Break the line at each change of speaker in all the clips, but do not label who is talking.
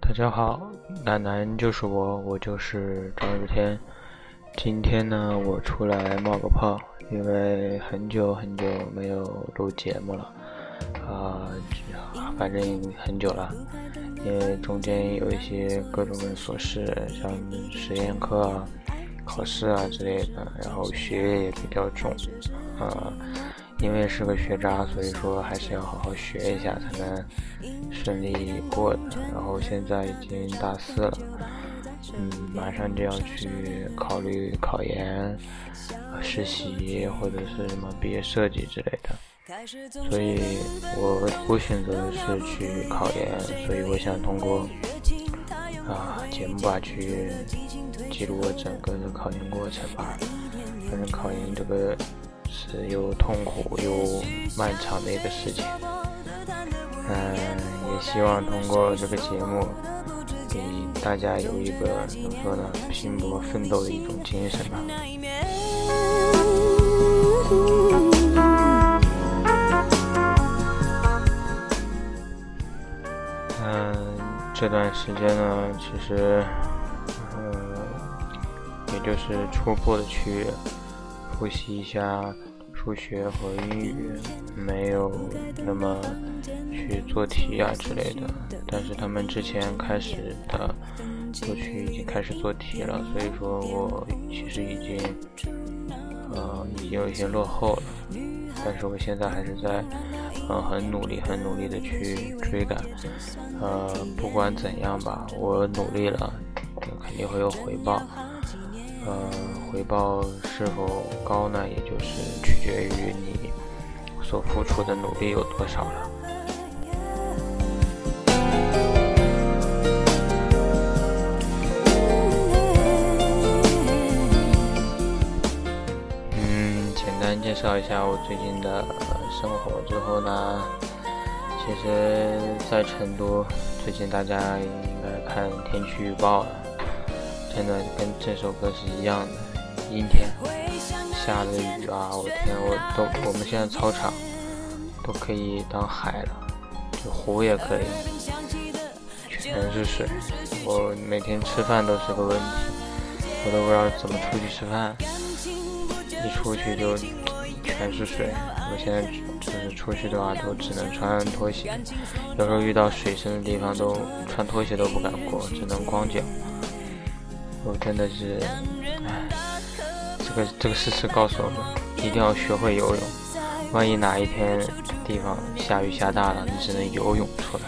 大家好，楠楠就是我，我就是张日天。今天呢，我出来冒个泡，因为很久很久没有录节目了，啊，反正很久了，因为中间有一些各种的琐事，像实验课啊、考试啊之类的，然后学业也比较重，啊，因为是个学渣，所以说还是要好好学一下才能顺利过的。然后现在已经大四了。嗯，马上就要去考虑考研、实习或者是什么毕业设计之类的，所以我我选择的是去考研，所以我想通过啊节目吧去记录我整个的考研过程吧。反正考研这个是又痛苦又漫长的一个事情，嗯，也希望通过这个节目。给大家有一个怎么说呢，拼搏奋斗的一种精神吧。嗯，这段时间呢，其实，嗯，也就是初步的去复习一下。数学和英语没有那么去做题啊之类的，但是他们之前开始的过去已经开始做题了，所以说我其实已经呃已经有一些落后了，但是我现在还是在呃很努力很努力的去追赶，呃不管怎样吧，我努力了，肯定会有回报。呃，回报是否高呢？也就是取决于你所付出的努力有多少了。嗯，简单介绍一下我最近的生活之后呢，其实，在成都，最近大家应该看天气预报了。真的跟这首歌是一样的，阴天，下着雨啊！我天，我都我们现在操场都可以当海了，就湖也可以，全是水。我每天吃饭都是个问题，我都不知道怎么出去吃饭，一出去就全是水。我现在就是出去的话，都只能穿拖鞋，有时候遇到水深的地方，都穿拖鞋都不敢过，只能光脚。我真的是，唉，这个这个事实告诉我们，一定要学会游泳。万一哪一天地方下雨下大了，你只能游泳出来。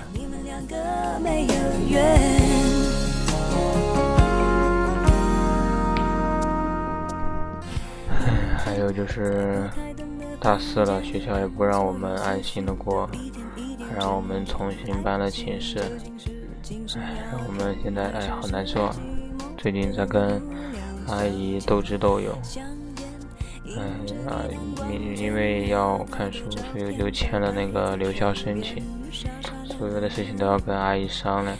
唉，还有就是大四了，学校也不让我们安心的过，还让我们重新搬了寝室。唉，我们现在唉，好难受啊。最近在跟阿姨斗智斗勇，嗯啊，因因为要看书，所以就签了那个留校申请，所有的事情都要跟阿姨商量。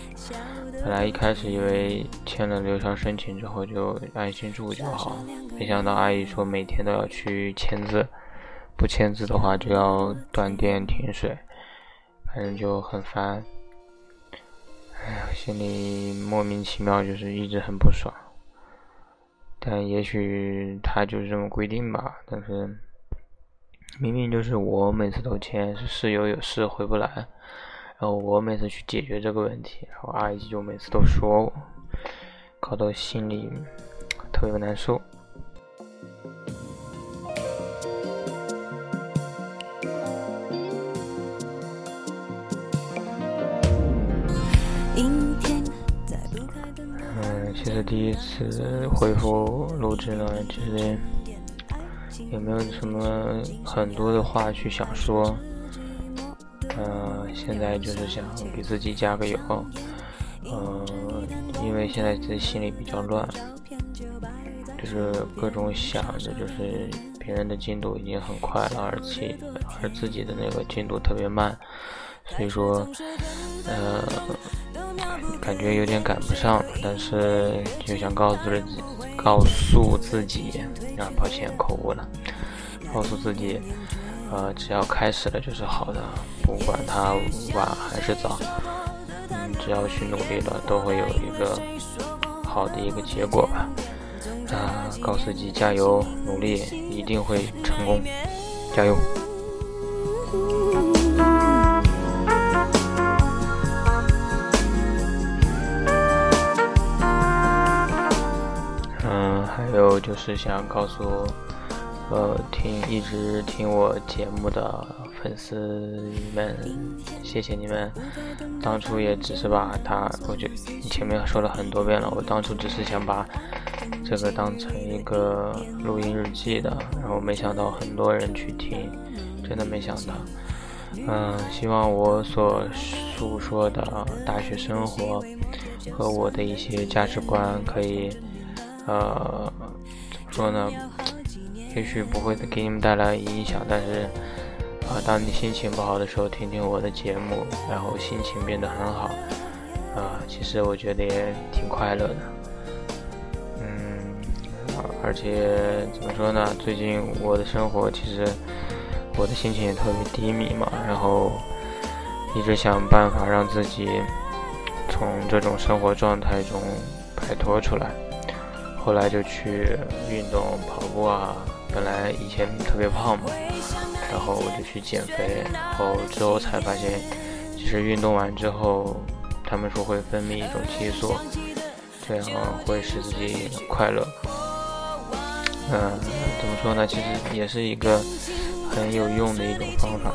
本来一开始以为签了留校申请之后就安心住就好，没想到阿姨说每天都要去签字，不签字的话就要断电停水，反正就很烦。哎呀，心里莫名其妙，就是一直很不爽。但也许他就是这么规定吧。但是明明就是我每次都签，是室友有事回不来，然后我每次去解决这个问题，然后阿姨就每次都说我，搞得心里特别难受。其实第一次回复录制呢，其实也没有什么很多的话去想说，嗯，现在就是想给自己加个油，嗯，因为现在自己心里比较乱，就是各种想着就是别人的进度已经很快了，而且而自己的那个进度特别慢，所以说，呃。感觉有点赶不上了，但是就想告诉自己，告诉自己，啊，抱歉口误了，告诉自己，呃，只要开始了就是好的，不管它晚还是早，嗯，只要去努力了，都会有一个好的一个结果吧。啊，告诉自己加油，努力一定会成功，加油！我，就是想告诉。呃，听一直听我节目的粉丝们，谢谢你们。当初也只是把它，我觉前面说了很多遍了，我当初只是想把这个当成一个录音日记的，然后没想到很多人去听，真的没想到。嗯，希望我所诉说的大学生活和我的一些价值观可以，呃，说呢？也许不会给你们带来影响，但是，啊，当你心情不好的时候，听听我的节目，然后心情变得很好，啊，其实我觉得也挺快乐的，嗯，而且怎么说呢？最近我的生活其实我的心情也特别低迷嘛，然后一直想办法让自己从这种生活状态中摆脱出来，后来就去运动跑步啊。本来以前特别胖嘛，然后我就去减肥，然后之后才发现，其实运动完之后，他们说会分泌一种激素，这样会使自己快乐。嗯，怎么说呢？其实也是一个很有用的一种方法。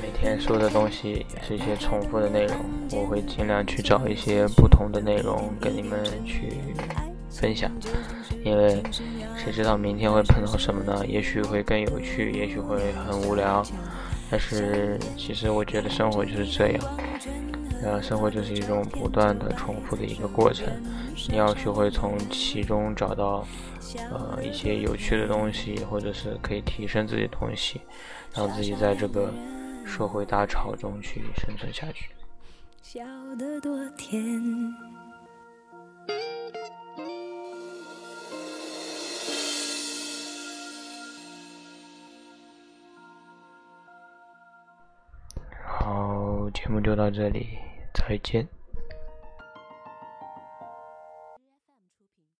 每天说的东西也是一些重复的内容。我会尽量去找一些不同的内容跟你们去分享，因为。谁知道明天会碰到什么呢？也许会更有趣，也许会很无聊。但是其实我觉得生活就是这样，呃，生活就是一种不断的重复的一个过程。你要学会从其中找到呃一些有趣的东西，或者是可以提升自己的东西，让自己在这个社会大潮中去生存下去。笑得多甜。节目就到这里，再见。